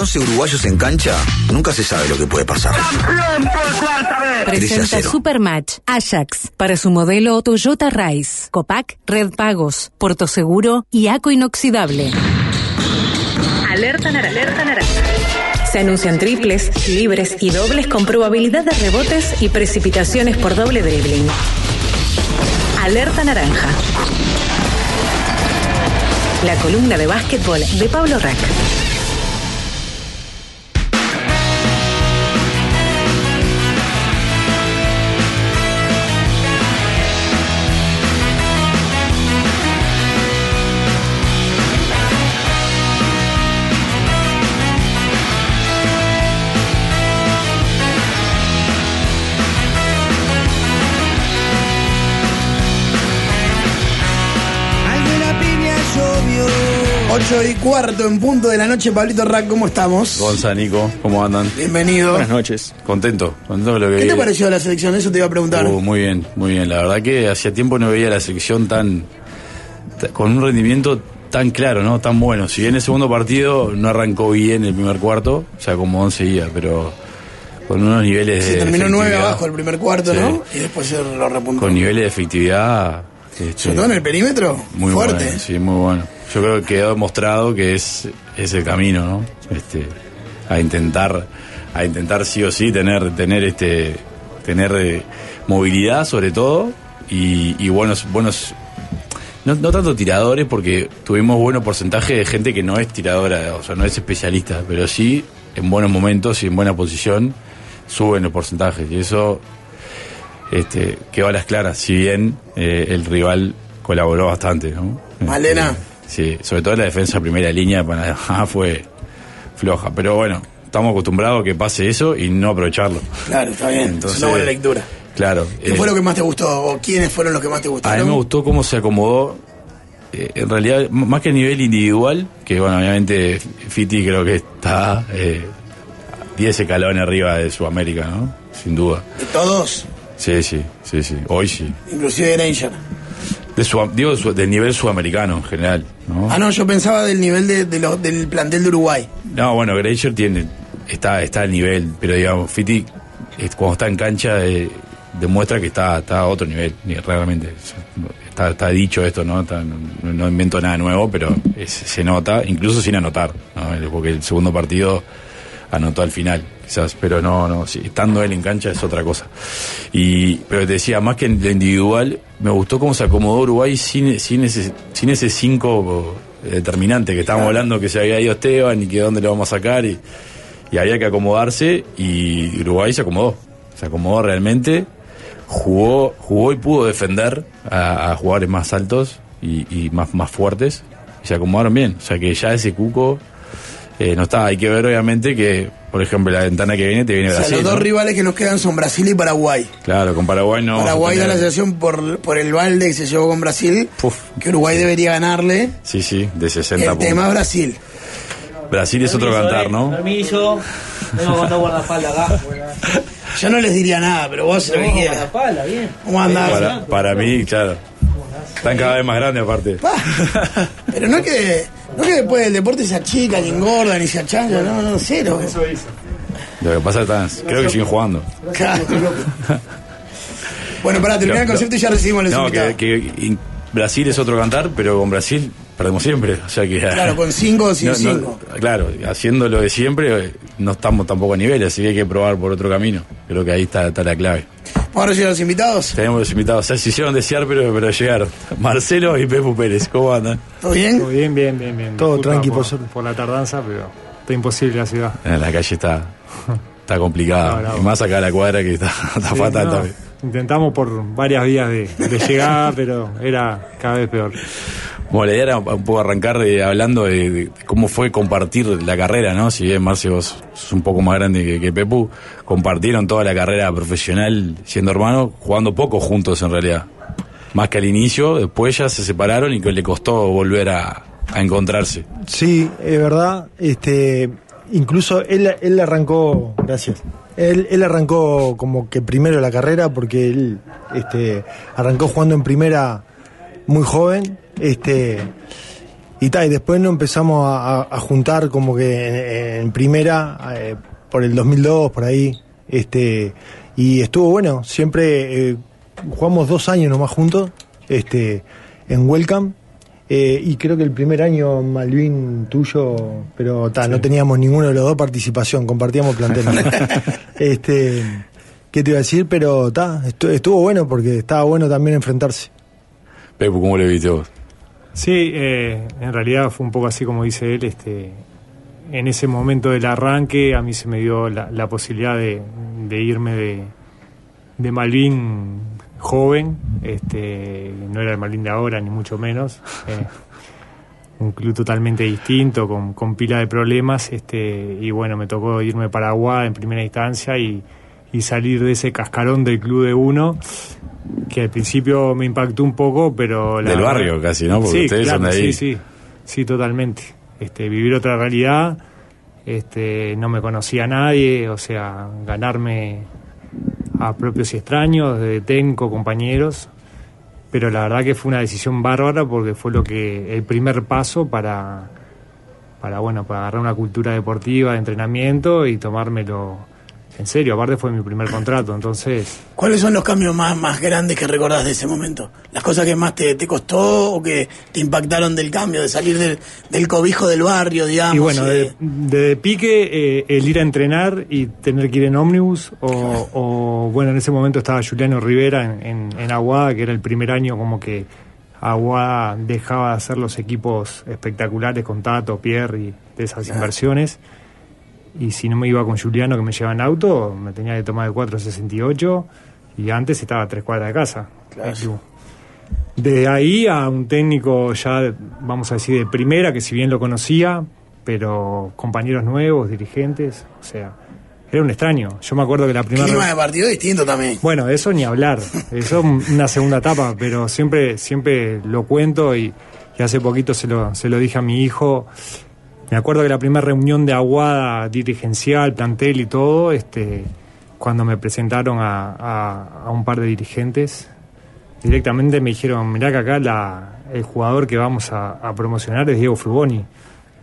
11 uruguayos en cancha, nunca se sabe lo que puede pasar. Presenta Supermatch Ajax para su modelo Toyota Rise, Copac, Red Pagos, Puerto Seguro y Aco Inoxidable. Alerta naranja. Alerta naranja. Se anuncian triples, libres y dobles con probabilidad de rebotes y precipitaciones por doble dribbling. Alerta naranja. La columna de básquetbol de Pablo Rack. Ocho y cuarto en punto de la noche, Pablito Rack, ¿cómo estamos? Gonza, Nico, ¿cómo andan? Bienvenido. Buenas noches. Contento, contento de lo que ¿Qué vi. te pareció la selección? Eso te iba a preguntar. Uh, muy bien, muy bien. La verdad que hacía tiempo no veía la selección tan. ta- con un rendimiento tan claro, ¿no? Tan bueno. Si bien el segundo partido no arrancó bien el primer cuarto, o sea, como 11 seguía, pero con unos niveles Se de. terminó nueve efectividad- abajo el primer cuarto, Sí. ¿no? Y después se lo repuntó. Con niveles de efectividad. Este, Sobre todo en el perímetro, Muy fuerte. bueno, sí, muy bueno. Yo creo que quedó demostrado que es, es el camino, ¿no? Este, a intentar, a intentar sí o sí tener, tener este, tener eh, movilidad sobre todo y, y buenos, buenos, no, no tanto tiradores porque tuvimos buenos porcentaje de gente que no es tiradora, o sea, no es especialista, pero sí en buenos momentos y en buena posición suben los porcentajes y eso este, quedó a las claras, si bien eh, el rival colaboró bastante, ¿no? Malena. Este, sí, sobre todo la defensa primera línea para fue floja, pero bueno, estamos acostumbrados a que pase eso y no aprovecharlo. Claro, está bien. Entonces, es una buena lectura. Claro. ¿Qué eh, fue lo que más te gustó? ¿O quiénes fueron los que más te a gustaron? mí me gustó cómo se acomodó. eh, en realidad, más que a nivel individual, que bueno, obviamente Fiti creo que está eh, 10 escalones arriba de Sudamérica, ¿no? Sin duda. ¿De todos? Sí, sí, sí, sí. Hoy sí. Inclusive de Ranger. De Sud- digo, su- del nivel sudamericano en general, ¿no? Ah, no, yo pensaba del nivel de, de del plantel de Uruguay. No, bueno, Granger tiene, está, está al nivel, pero digamos, Fiti, cuando está en cancha, eh, demuestra que está, está a otro nivel, ni- realmente. Está, está dicho esto, ¿no? Está- no, no invento nada nuevo, pero es- se nota, incluso sin anotar, ¿no? Porque el segundo partido anotó al final, quizás, pero no, no, sí, estando él en cancha es otra cosa. Y, pero te decía, más que en lo individual, me gustó cómo se acomodó Uruguay sin, sin ese, sin ese cinco determinante que estábamos hablando que se había ido Esteban y que dónde lo vamos a sacar y, y había que acomodarse y Uruguay se acomodó, se acomodó realmente, jugó, jugó y pudo defender a, a jugadores más altos y, y más, más fuertes y se acomodaron bien, o sea que ya ese cuco eh, no está, hay que ver obviamente que, por ejemplo, la ventana que viene te viene O sea, Brasil. los dos ¿no? rivales que nos quedan son Brasil y Paraguay. Claro, con Paraguay no. Paraguay da la sensación por, por el balde que se llevó con Brasil, Puf. que Uruguay debería ganarle. Sí, sí, de 60 El puntos. tema es Brasil. Brasil es otro cantar, eh, ¿no? Permiso. Mandar guardaespaldas acá. Yo no les diría nada, pero vos lo que quieras. Guardaespaldas, bien. ¿Cómo andás? Para, para mí, claro. Están cada vez más grandes aparte. Pa. Pero no que, no que después del deporte se achican, y engordan y se achangan, no, no, cero. Lo que pasa es que creo que siguen jugando. Claro. Bueno, para terminar el concepto y ya recibimos los No, invitados. que, Brasil es otro cantar, pero con Brasil perdemos siempre. O sea que. Claro, con cinco o sin No, no, cinco. claro, haciendo lo de siempre, eh, no estamos tampoco a nivel, así que hay que probar por otro camino. Creo que ahí está, está la clave. Vamos a recibir a los invitados. Tenemos los invitados, se hicieron desear, pero, pero llegaron. Marcelo y Pepu Pérez, ¿cómo andan? ¿Todo bien? Todo bien, bien, bien, bien. Todo Disculpa tranqui, por, por suerte. por la tardanza, pero está imposible la ciudad. En la calle está, está complicada. No, no. Y más acá a la cuadra que está, está Sí, fatal no, también. Intentamos por varias vías de, de llegada, pero era cada vez peor. Bueno, la idea era un poco arrancar hablando de, cómo fue compartir la carrera, ¿no? Si bien Marcio vos sos un poco más grande que, que Pepu, compartieron toda la carrera profesional siendo hermanos, jugando poco juntos en realidad. Más que al inicio, después ya se separaron y que le costó volver a, a encontrarse. Sí, es verdad. Este, incluso él, él arrancó, gracias. Él, él arrancó como que primero la carrera porque él este, arrancó jugando en primera muy joven. Este, y tal, y después nos empezamos a, a- a juntar como que en, en primera, eh, por el 2002, por ahí, este, y estuvo bueno, siempre eh, jugamos dos años nomás juntos, este, en Welcome, eh, y creo que el primer año Malvin tuyo, pero ta, no teníamos ninguno de los dos participación, compartíamos plantel. este, ¿qué te iba a decir? Pero ta, estu- estuvo bueno porque estaba bueno también enfrentarse. Pepu, ¿cómo le viste vos? Sí, eh, en realidad fue un poco así como dice él. Este, en ese momento del arranque a mí se me dio la, la posibilidad de, irme de, Malvin joven. Este, no era el Malvin de ahora, ni mucho menos. Eh, un club totalmente distinto, con, con pila de problemas. Este, y bueno, me tocó irme para Aguada en primera instancia y, y salir de ese cascarón del club de uno que al principio me impactó un poco, pero... Del barrio casi, ¿no? Porque sí, ustedes claro, son de ahí. Sí, sí, sí, totalmente. Este, vivir otra realidad, este, no me conocía a nadie, o sea, ganarme a propios y extraños, de técnico, compañeros, pero la verdad que fue una decisión bárbara porque fue lo que el primer paso para, para bueno, para agarrar una cultura deportiva de entrenamiento y tomármelo en serio. Aparte fue mi primer contrato, entonces ¿Cuáles son los cambios más, más grandes que recordás de ese momento? ¿Las cosas que más te, te costó o que te impactaron del cambio, de salir del, del cobijo del barrio, digamos? Y bueno, y de- de, de pique, eh, el ir a entrenar y tener que ir en ómnibus, o, o, bueno, en ese momento estaba Juliano Rivera en, en, en Aguada, que era el primer año como que Aguada dejaba de hacer los equipos espectaculares con Tato, Pierre y de esas inversiones. Y si no me iba con Juliano que me llevaba en auto, me tenía que tomar el 468 y antes estaba a tres cuadras de casa. el club. De ahí a un técnico ya, vamos a decir, de primera, que si bien lo conocía, pero compañeros nuevos, dirigentes, o sea, era un extraño. Yo me acuerdo que la primera... clima de partido distinto también. Bueno, eso ni hablar, eso es una segunda etapa, pero siempre, siempre lo cuento y, y hace poquito se lo, se lo dije a mi hijo. Me acuerdo que la primera reunión de Aguada dirigencial, plantel y todo, este, cuando me presentaron a, a- a un par de dirigentes, directamente me dijeron, mirá que acá la, el jugador que vamos a, a promocionar es Diego Frugoni.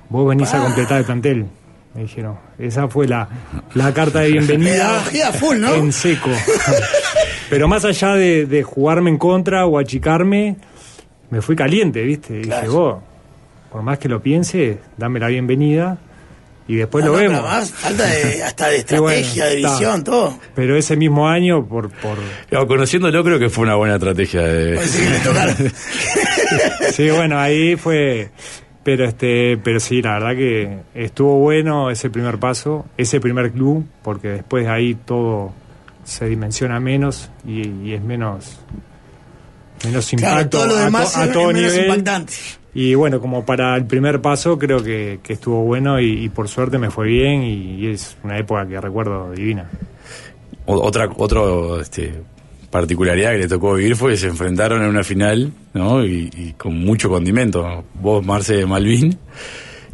Vos venís a completar el plantel. Me dijeron. Esa fue la, la carta de bienvenida. Full, ¿no? En seco. Pero más allá de, de jugarme en contra o achicarme, me fui caliente, ¿viste? Dije, vos, por más que lo piense, dame la bienvenida y después Ah, lo no, vemos. falta de, hasta de Sí, bueno, estrategia, de está. visión, todo. Pero ese mismo año, por, por Claro, conociéndolo creo que fue una buena estrategia de... Puede ser que le tocaron. sí, bueno, ahí fue. Pero este, pero sí, la verdad que estuvo bueno ese primer paso, ese primer club, porque después de ahí todo se dimensiona menos y, y es menos menos impacto Claro, todo lo a to- a, todo es menos nivel. impactante. Y bueno, como para el primer paso creo que, que estuvo bueno y, y por suerte me fue bien y, y es una época que recuerdo divina. Otra otro, este, particularidad que le tocó vivir fue que se enfrentaron en una final, ¿no? Y, y con mucho condimento. Vos, Marce de Malvin,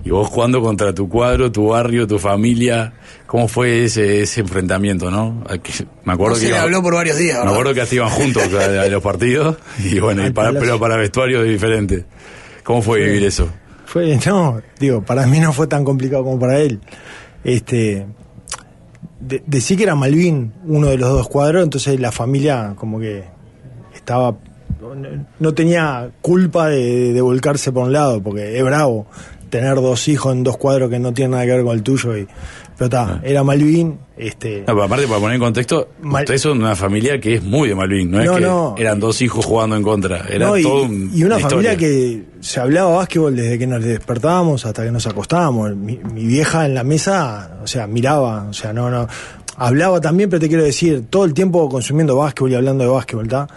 y vos jugando contra tu cuadro, tu barrio, tu familia. ¿Cómo fue ese, ese enfrentamiento, no? Me acuerdo No que se le iba- habló por varios días, Me acuerdo que hasta iban juntos a, a los partidos y bueno, y para, pero para vestuarios diferentes. ¿Cómo fue vivir eso? Fue, no, digo, para mí no fue tan complicado como para él. Este, de- decí que era Malvin uno de los dos cuadros, entonces la familia como que estaba, no- no tenía culpa de, de volcarse por un lado, porque es bravo tener dos hijos en dos cuadros que no tienen nada que ver con el tuyo. Y, pero está, era Malvin, este, No, pero aparte, para poner en contexto, Mal- ustedes son una familia que es muy de Malvin, no es que no. eran dos hijos jugando en contra, era No, y, todo un- y una familia que se hablaba básquetbol desde que nos despertábamos hasta que nos acostábamos. Mi, mi vieja en la mesa, o sea, miraba, o sea, no, no. Hablaba también, pero te quiero decir, todo el tiempo consumiendo básquetbol y hablando de básquetbol, ¿está?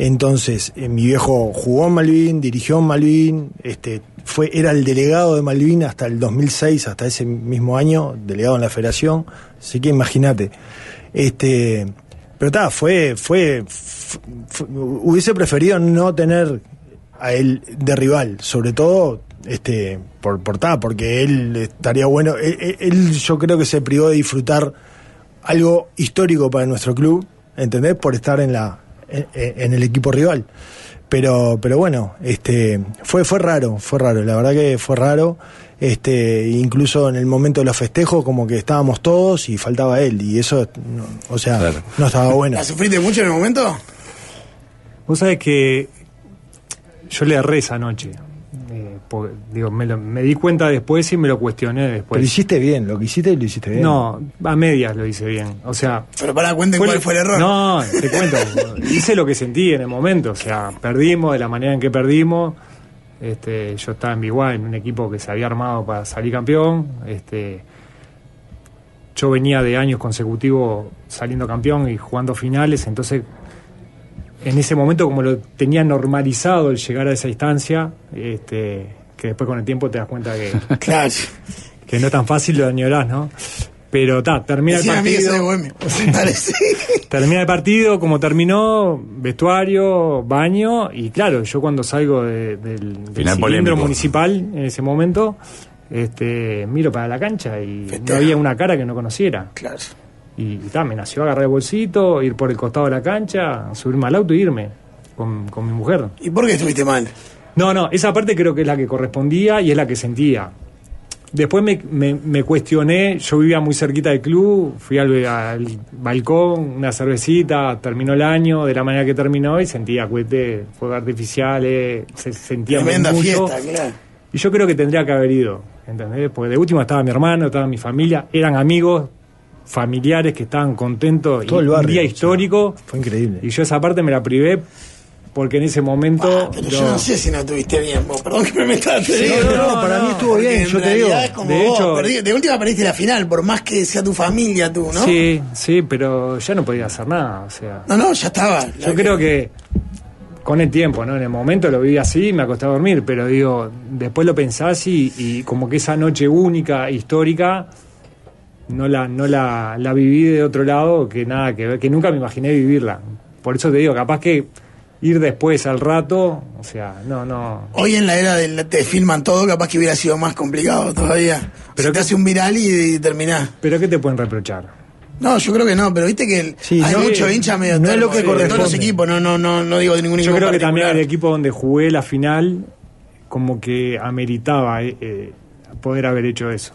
Entonces, eh, mi viejo jugó en Malvin, dirigió en Malvin, este, fue, era el delegado de Malvin hasta el 2006, hasta ese mismo año, delegado en la federación, así que imagínate. Este, pero está, fue, fue, fu- fu- hubiese preferido no tener a él de rival, sobre todo este por por ta, porque él estaría bueno, él- él yo creo que se privó de disfrutar algo histórico para nuestro club, ¿entendés? Por estar en la en, en el equipo rival. pero, pero bueno, este, fue, fue raro, fue raro, la verdad que fue raro. Este, incluso en el momento de los festejos, como que estábamos todos y faltaba él, y eso, no- o sea, Claro. no estaba bueno. ¿La sufriste mucho en el momento? Vos sabés que yo le erré esa noche. Porque, digo, me, lo- me di cuenta después y me lo cuestioné Pero después. hiciste bien, lo que hiciste lo hiciste bien. No, a medias lo hice bien. O sea, Pero para cuenten cuál fue el error. No, te cuento. hice lo que sentí en el momento. O sea, perdimos de la manera en que perdimos. Este, yo estaba en Biguá, en un equipo que se había armado para salir campeón. Este, yo venía de años consecutivos saliendo campeón y jugando finales, entonces en ese momento como lo tenía normalizado el llegar a esa instancia, este, que después con el tiempo te das cuenta que, Claro. que no es tan fácil lo añorás, ¿no? Pero ta, termina el partido. bohemio. Termina el partido, como terminó, vestuario, baño, y claro, yo cuando salgo de- del, del cilindro polémico. municipal en ese momento, este, miro para la cancha y Festeja. no había una cara que no conociera. Claro. Y, y ta, me nació agarrar el bolsito, ir por el costado de la cancha, subirme al auto e irme con, con mi mujer. ¿Y por qué estuviste mal? No, no, esa parte creo que es la que correspondía y es la que sentía. Después me, me- me cuestioné, yo vivía muy cerquita del club, fui al, al balcón, una cervecita, terminó el año de la manera que terminó y sentía cohetes, fuegos artificiales, se sentía Tremenda mucho. fiesta, claro. Y yo creo que tendría que haber ido, ¿entendés? Porque de última estaba mi hermano, estaba mi familia, eran amigos, familiares que estaban contentos, Todo y el un barrio, día o sea, histórico, Fue increíble. y yo esa parte me la privé porque en ese momento... Ah, pero yo no- no sé si no estuviste bien, vos. Perdón que me metas. No, no, no, para mí estuvo bien, en yo te digo. es como De vos, hecho- perdí- de última perdiste la final, por más que sea tu familia, tú, ¿no? Sí, sí, pero ya no podía hacer nada, o sea... No, no, ya estaba. Yo creo que con el tiempo, ¿no? En el momento lo viví así y me acosté a dormir, pero digo, después lo pensás y, y como que esa noche única, histórica, no la, no la, la viví de otro lado que nada que ver, que nunca me imaginé vivirla. Por eso te digo, capaz que ir después al rato, o sea, no, no. Hoy en la era del te filman todo, capaz que hubiera sido más complicado todavía. Pero te hace un viral y, y terminás. Pero ¿qué te pueden reprochar? No, yo creo que no, pero viste que el- Sí, hay no, mucho eh, hincha medio no es lo que de todos los corresponde. equipos, no, no, no, no digo de ningún Yo equipo creo que también el equipo donde jugué la final, como que ameritaba eh, eh, poder haber hecho eso.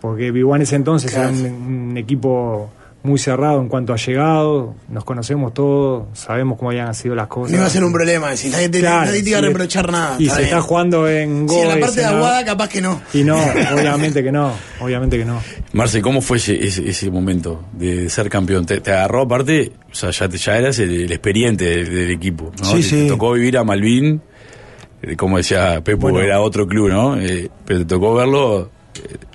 Porque Vivo en ese entonces Claro. era un, un equipo muy cerrado en cuanto a llegado, nos conocemos todos, sabemos cómo habían sido las cosas. No iba a ser un problema, si nadie te, Claro, nadie te iba a reprochar nada. Y se bien. está jugando en Sí, en la parte de Aguada capaz que no. Y no, obviamente que no, obviamente que no. Marce, ¿cómo fue ese, ese, ese momento de ser campeón? ¿Te, te agarró aparte? O sea, ya, te- ya eras el, el experiente del, del equipo, ¿no? Sí, te, sí. te tocó vivir a Malvin, eh, como decía Pepo, Bueno. era otro club, ¿no? Eh, pero te tocó verlo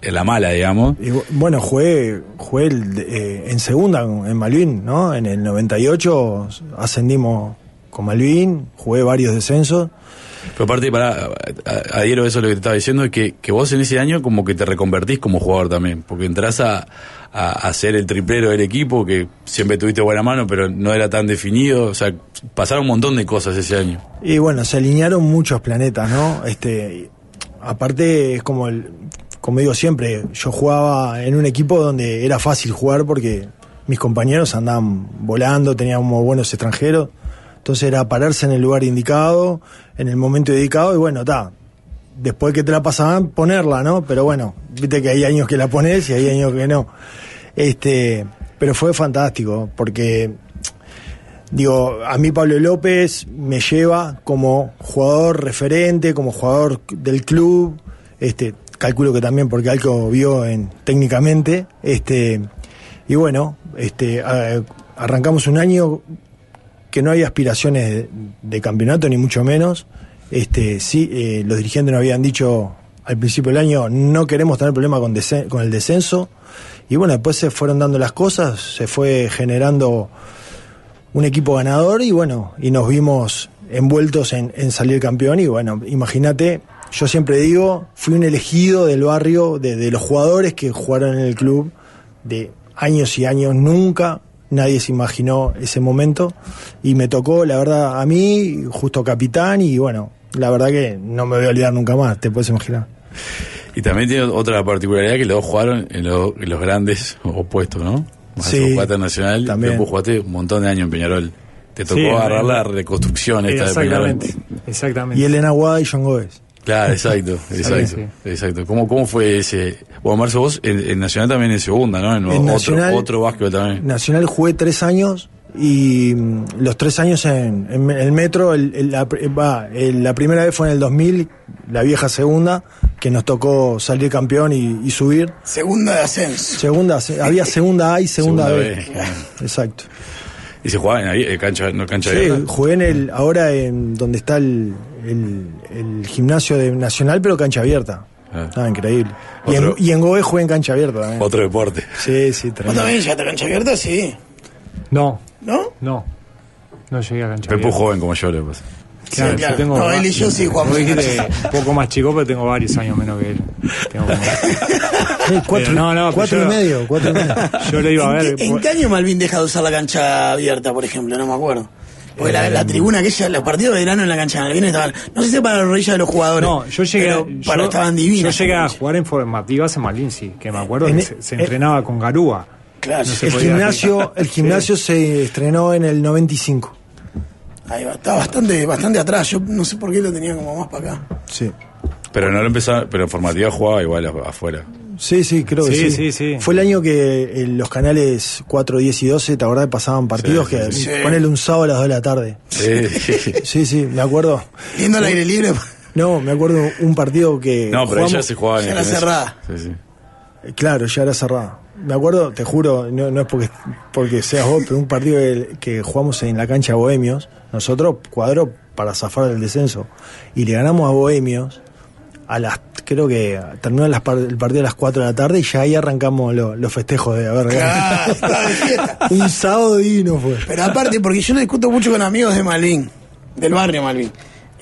la mala, digamos. Y bueno, jugué, jugué el- eh, en segunda en Malvin, ¿no? En el 98 ascendimos con Malvin, jugué varios descensos. Pero aparte, para adhiero a eso lo que te estaba diciendo, es que, que vos en ese año como que te reconvertís como jugador también, porque entras a, a, a ser el triplero del equipo, que siempre tuviste buena mano, pero no era tan definido, o sea, pasaron un montón de cosas ese año. Y bueno, se alinearon muchos planetas, ¿no? Este, aparte es como el, como digo siempre, yo jugaba en un equipo donde era fácil jugar porque mis compañeros andaban volando, teníamos buenos extranjeros, entonces era pararse en el lugar indicado, en el momento indicado y bueno, está. Después que te la pasaban, ponerla, ¿no? Pero bueno, viste que hay años que la pones y hay años que no. Este, pero fue fantástico porque Digo, a mí Pablo López me lleva como jugador referente, como jugador del club. Este, calculo que también porque algo vio en técnicamente. Este, y bueno, este, arrancamos un año que no había aspiraciones de, campeonato ni mucho menos. Este, sí, eh, los dirigentes nos habían dicho al principio del año no queremos tener problema con, con el descenso. Y bueno, después se fueron dando las cosas, se fue generando un equipo ganador y bueno, y nos vimos envueltos en, en salir campeón y bueno, imagínate, yo siempre digo, fui un elegido del barrio, de, de los jugadores que jugaron en el club, de años y años, nunca nadie se imaginó ese momento y me tocó, la verdad, a mí, justo capitán y bueno, la verdad que no me voy a olvidar nunca más, te puedes imaginar. Y también tiene otra particularidad que los dos jugaron en, lo- en los grandes opuestos, ¿no? Más Sí, Nacional, también. Pepo jugaste un montón de años en Peñarol. te tocó Sí, agarrar la reconstrucción esta de Peñarol. Exactamente, exactamente. Y Elena Aguada y John Gómez. Claro, exacto, exacto, sí. exacto. ¿Cómo, ¿Cómo fue ese? Bueno, Marzo, vos en, en Nacional también en segunda, ¿no? En, En otro, Nacional- otro básquetbol también. Nacional jugué tres años y mm, los tres años en, en el metro, el- el- la, el- la primera vez fue en el 2000, la vieja segunda, que nos tocó salir campeón y, y subir. Segunda de ascenso. Segunda, se- había segunda A y segunda, Segunda B. Exacto. Y se jugaba en ahí, en cancha, no cancha Sí, abierta. jugué en el, ahora en donde está el, el- el gimnasio de Nacional, pero cancha abierta. Ah. Ah, increíble. Y en, y en Goe jugué en cancha abierta también. Otro deporte. Sí, sí, ¿Vos tremendo. también llegaste a cancha abierta? Sí. No, ¿No? no. No llegué a cancha. Pepu abierta. joven como yo, le pasa. Claro, Sí, claro. yo tengo No, él y yo sí jugamos vos en un poco más chico, pero tengo varios años menos que él. Tengo como- Sí, cuatro, Pero no, cuatro yo- y medio, cuatro y medio. Yo lo iba a ¿En, ver. qué, en qué año Malvin deja de usar la cancha abierta, por ejemplo? No me acuerdo. Porque la, la tribuna aquella, los partidos de verano en la cancha de estaban, no sé si para la rodilla de los jugadores. No, yo llegué, pero yo- para, estaban divinas. Yo llegué a jugar en formativas en Malinci, que me acuerdo En que se, se eh, entrenaba con Garúa. Claro, no El gimnasio, el gimnasio se estrenó en el 95. ahí va, está bastante, bastante atrás. Yo no sé por qué lo tenía como más para acá. Sí. Pero no lo empezaba, pero en formativa jugaba igual afuera. Sí, sí, creo que Sí, sí. sí, sí. Fue el año que eh, los canales 4, 10 y 12, ¿te acordás? Pasaban partidos Sí, que ponele un sábado a las 2 de la tarde. Sí. Sí, sí, me acuerdo. Yendo al aire libre, No, me acuerdo un partido que. No, pero jugamos- ella se jugaba en ya era cerrada. Sí, sí. Claro, ya era cerrada. Me acuerdo, te juro, no, no es porque, porque seas vos, pero un partido que, que jugamos en la cancha Bohemios, nosotros cuadro para zafar del descenso. Y le ganamos a Bohemios a las, creo que terminó las par- el partido a las 4 de la tarde y ya ahí arrancamos lo- los festejos de haber Claro, un sábado divino fue. Pero aparte, porque yo lo discuto mucho con amigos de Malvin, del barrio Malvin.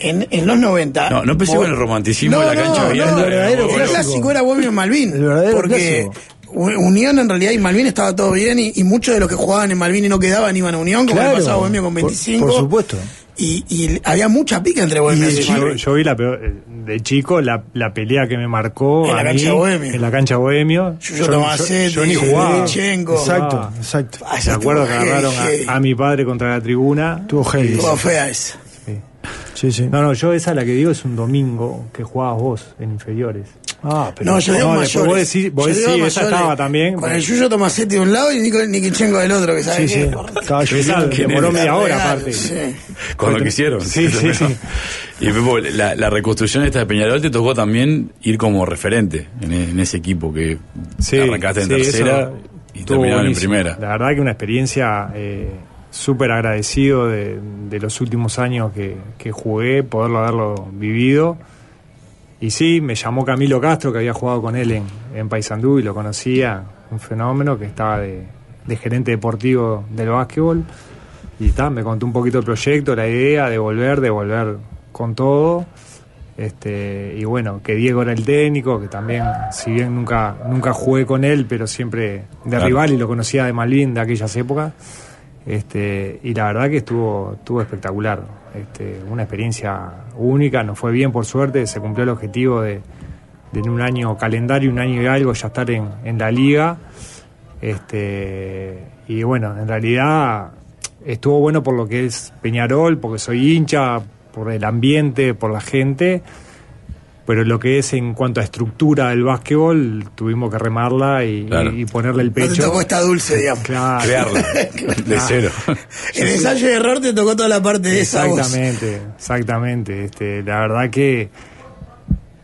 En, en los 90. No, no empecé con el romanticismo de la cancha abierta. No, El verdadero el clásico. era Bohemio Malvin. El verdadero porque Unión en realidad y Malvin estaba todo bien y, y muchos de los que jugaban en Malvin y no quedaban iban a Unión, como Claro, le pasaba a Bohemio con por- 25. por supuesto. Y, y había mucha pica entre Bohemio y, yo, yo vi la peor- de chico la, la pelea que me marcó En la a cancha mí, en la cancha bohemio. Yuyo Tomasetti, yo ni jugaba. Exacto, Ah. exacto. Ah, Me acuerdo que agarraron a, a mi padre contra la tribuna. Tuvo heavy. Estuvo fea esa. Sí. Sí, sí. No, no, yo esa la que digo es un domingo que jugabas vos en inferiores. Ah, pero No, yo digo No, mayores. después vos decís- vos Yo decís, digo esa mayores. estaba también, Con el Yuyo Tomasetti de un lado y Nico Nikichenko del otro, que sabe Sí, qué? sí. Estaba lloviendo. demoró media hora aparte. sí. Con lo que hicieron. Sí, sí, sí. Y Pepo, la, la reconstrucción esta de Peñarol te tocó también ir como referente en, en ese equipo que Sí, arrancaste en sí, tercera y terminaron en primera. La verdad que una experiencia eh, súper agradecido de, de los últimos años que, que jugué, poderlo haberlo vivido. Y sí, me llamó Camilo Castro, que había jugado con él en, en Paysandú y lo conocía, un fenómeno que estaba de, de gerente deportivo del básquetbol. Y ta, me contó un poquito el proyecto, la idea de volver, de volver con todo. Este, y bueno, que Diego era el técnico, que también, si bien nunca, nunca jugué con él, pero siempre de Claro. rival y lo conocía de Malvin de aquellas épocas. Este, y la verdad que estuvo, estuvo espectacular. Este, una experiencia única, nos fue bien por suerte, se cumplió el objetivo de, en un año calendario, un año y algo, ya estar en, en la liga. Este, y bueno, en realidad estuvo bueno por lo que es Peñarol, porque soy hincha, por el ambiente, por la gente. Pero lo que es en cuanto a estructura del básquetbol, tuvimos que remarla y, Claro. y ponerle el No te pecho. tocó esta dulce, digamos. Claro. Crearla de cero. El ensayo de error te tocó toda la parte de esa voz. Exactamente, exactamente. Este, la verdad que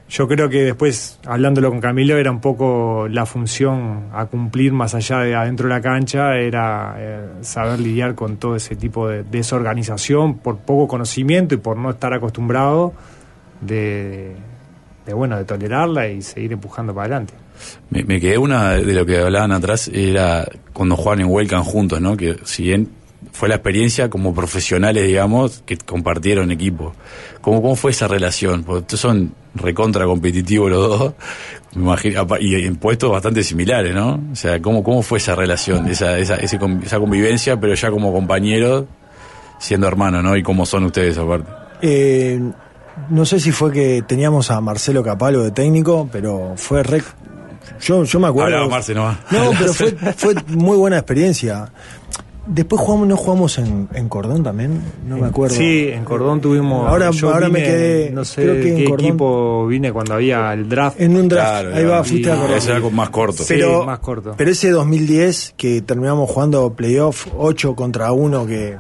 yo creo que después, hablándolo con Camilo, era un poco la función a cumplir más allá de adentro de la cancha, era eh, saber lidiar con todo ese tipo de desorganización por poco conocimiento y por no estar acostumbrado de, de bueno, de tolerarla y seguir empujando para adelante. Me, me quedé una de lo que hablaban atrás, era cuando jugaban en Welcome juntos, ¿no? Que si bien fue la experiencia como profesionales, digamos, que compartieron equipo. ¿Cómo, cómo fue esa relación? Porque ustedes son recontra competitivos los dos, me imagino, y en puestos bastante similares, ¿no? O sea, ¿cómo, cómo fue esa relación, esa, esa, esa convivencia, pero ya como compañeros, siendo hermanos, ¿no? Y cómo son ustedes aparte. Eh, no sé si fue que teníamos a Marcelo Capalo de técnico, pero fue re... Yo, yo me acuerdo... Hablaba Marce, ¿no? No, pero fue, fue muy buena experiencia. Después jugamos, no jugamos en, en Cordón también, no me acuerdo. Sí, en Cordón tuvimos. Ahora- yo ahora me quedé- No sé creo que en Cordón- equipo vine cuando había el draft. En un draft, Claro, ahí va, fuiste a Cordón. Ese era algo más corto. Sí, pero, más corto. pero ese 2010 que terminamos jugando playoff 8 contra 1 que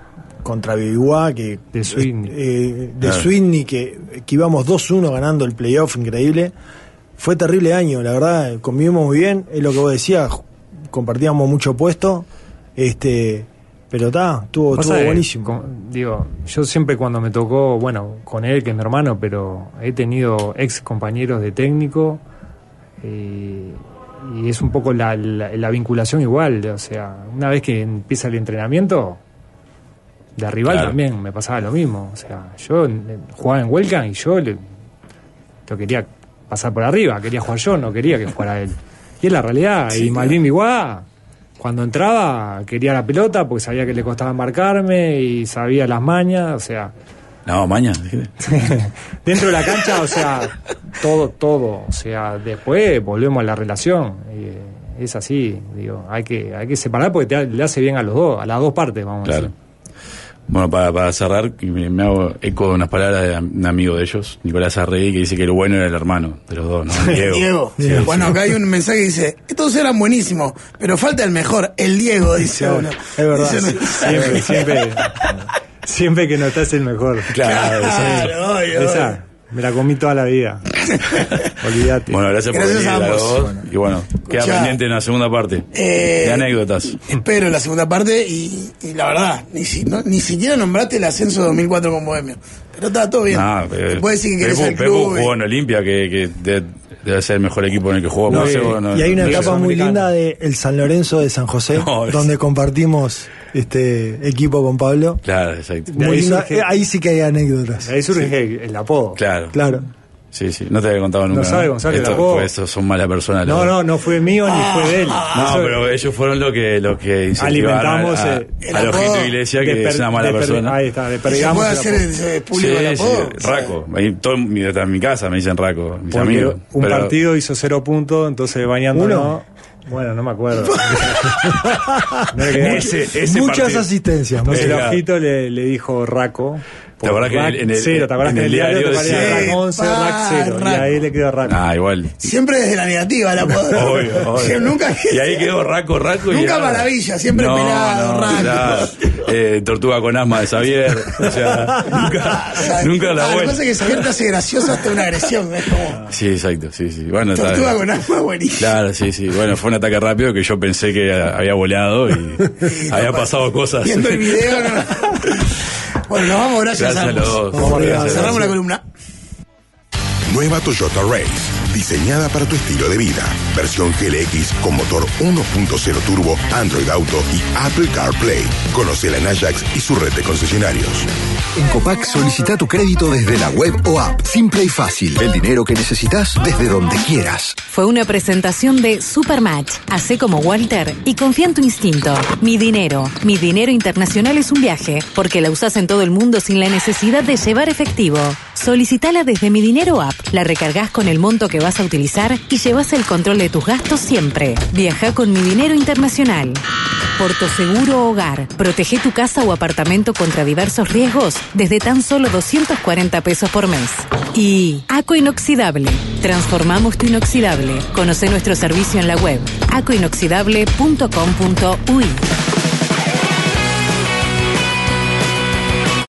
contra Bibiguá que De Sweeney. eh, de Claro. Sweeney que, que íbamos 2-1 ganando el playoff increíble fue terrible año la verdad convivimos muy bien es lo que vos decías compartíamos mucho puesto este pero está estuvo, estuvo buenísimo con- digo, yo siempre cuando me tocó, bueno, con él, que es mi hermano, pero he tenido ex compañeros de técnico eh, y es un poco la, la- la vinculación igual. O sea, una vez que empieza el entrenamiento, de rival Claro. también me pasaba lo mismo. O sea, yo eh, jugaba en Welcome y yo le, lo quería pasar por arriba, quería jugar yo, no quería que jugara él. Y es la realidad. y Malvin Biguá, cuando entraba, quería la pelota porque sabía que le costaba marcarme y sabía las mañas, o sea, No, maña. dijiste. dentro de la cancha, o sea, todo, todo. O sea, después volvemos a la relación. y, eh, es así, digo, hay que, hay que separar porque te, le hace bien a los dos, a las dos partes, vamos a decir. Bueno, para, para cerrar, y me, me hago eco de unas palabras de un amigo de ellos, Nicolás Arregui, que dice que lo bueno era el hermano de los dos, ¿no? Diego. Diego. Sí, bueno, acá hay un mensaje que dice, todos eran buenísimos, pero falta el mejor, el Diego, dice uno. es verdad. Dice. Siempre, siempre, siempre que no estás el mejor. Claro, sí. Claro, obvio, Esa. Me la comí toda la vida. Olvídate. Bueno, gracias, Gracias por venir a dos. Y bueno, queda Escuchá. pendiente en la segunda parte. Eh, de anécdotas. Espero la segunda parte y, y la verdad, ni, si- no- ni siquiera nombraste el ascenso 2004 con Bohemio. Pero está todo bien. No, pero- Te puedes decir que querés Pepu- al Pepu club. jugó en Olimpia, que, que de- debe ser el mejor equipo en el que jugó. No, y- no- y hay una no- etapa muy linda de el San Lorenzo de San José No, es- donde compartimos este equipo con Pablo Claro, exacto. Ahí linda. surge- Eh, ahí sí que hay anécdotas Ahí surge el apodo. Claro. claro Sí, sí. No te había contado nunca. No sabe, Gonzalo, Esto- pues, estos son malas personas. No, no, no fue mío ni fue de él. No, Eso- pero ellos fueron los que, los que Alimentamos, a, eh, el a, los apodo gente de iglesia que per- es una mala persona. Ahí está, de y se perdigamos puede el hacer el, público Sí, el sí. Raco. Ahí todo, mi- hasta en mi casa me dicen Raco, mis Porque amigos. un Pero- partido hizo cero puntos, entonces bañándonos. Uno. Bueno, no me acuerdo. No le Ese, ese muchas partido. asistencias sé, el ojito le, le dijo Raco. ¿Te acordás que en el- cero, ¿te en que en el el diario, diario te ponía decía- Raco 11, Pa, Rac 0? Y Raco. ahí le quedó Raco. Ah, igual. Siempre desde la negativa el apodo. Obvio, obvio. Sí, Nunca, Y ahí quedó Raco, Raco. y Nunca era- maravilla, siempre pelado, Raco. claro. Eh, tortuga con asma de Xavier. O sea, nunca, ¿sabes? nunca Ah, la Lo que vuelta. pasa es que Xavier te hace gracioso hasta una agresión. Es como Sí, exacto, sí, sí. Bueno, está tortuga bien. con alma buenísima. Claro, sí, sí. Bueno, fue un ataque rápido que yo pensé que había volado y había pasado cosas. Viendo el video, no. Bueno, nos vamos, gracias, Gracias a los. Vamos arriba. Gracias, Cerramos gracias. la columna. Nueva Toyota Race, diseñada para tu estilo de vida. Versión GLX con motor 1.0 turbo, Android Auto y Apple CarPlay. Conocela en Ajax y su red de concesionarios. En Copac solicita tu crédito desde la web o app. Simple y fácil. El dinero que necesitas desde donde quieras. Fue una presentación de Supermatch. Hacé como Walter y confía en tu instinto. Mi dinero. Mi dinero internacional es un viaje, porque la usás en todo el mundo sin la necesidad de llevar efectivo. Solicitala desde Mi Dinero App. La recargas con el monto que vas a utilizar y llevas el control de tus gastos siempre. Viaja con Mi Dinero Internacional. Porto Seguro Hogar. Protege tu casa o apartamento contra diversos riesgos desde tan solo 240 pesos por mes. Y Aco Inoxidable. Transformamos tu inoxidable. Conoce nuestro servicio en la web acoinoxidable.com.uy.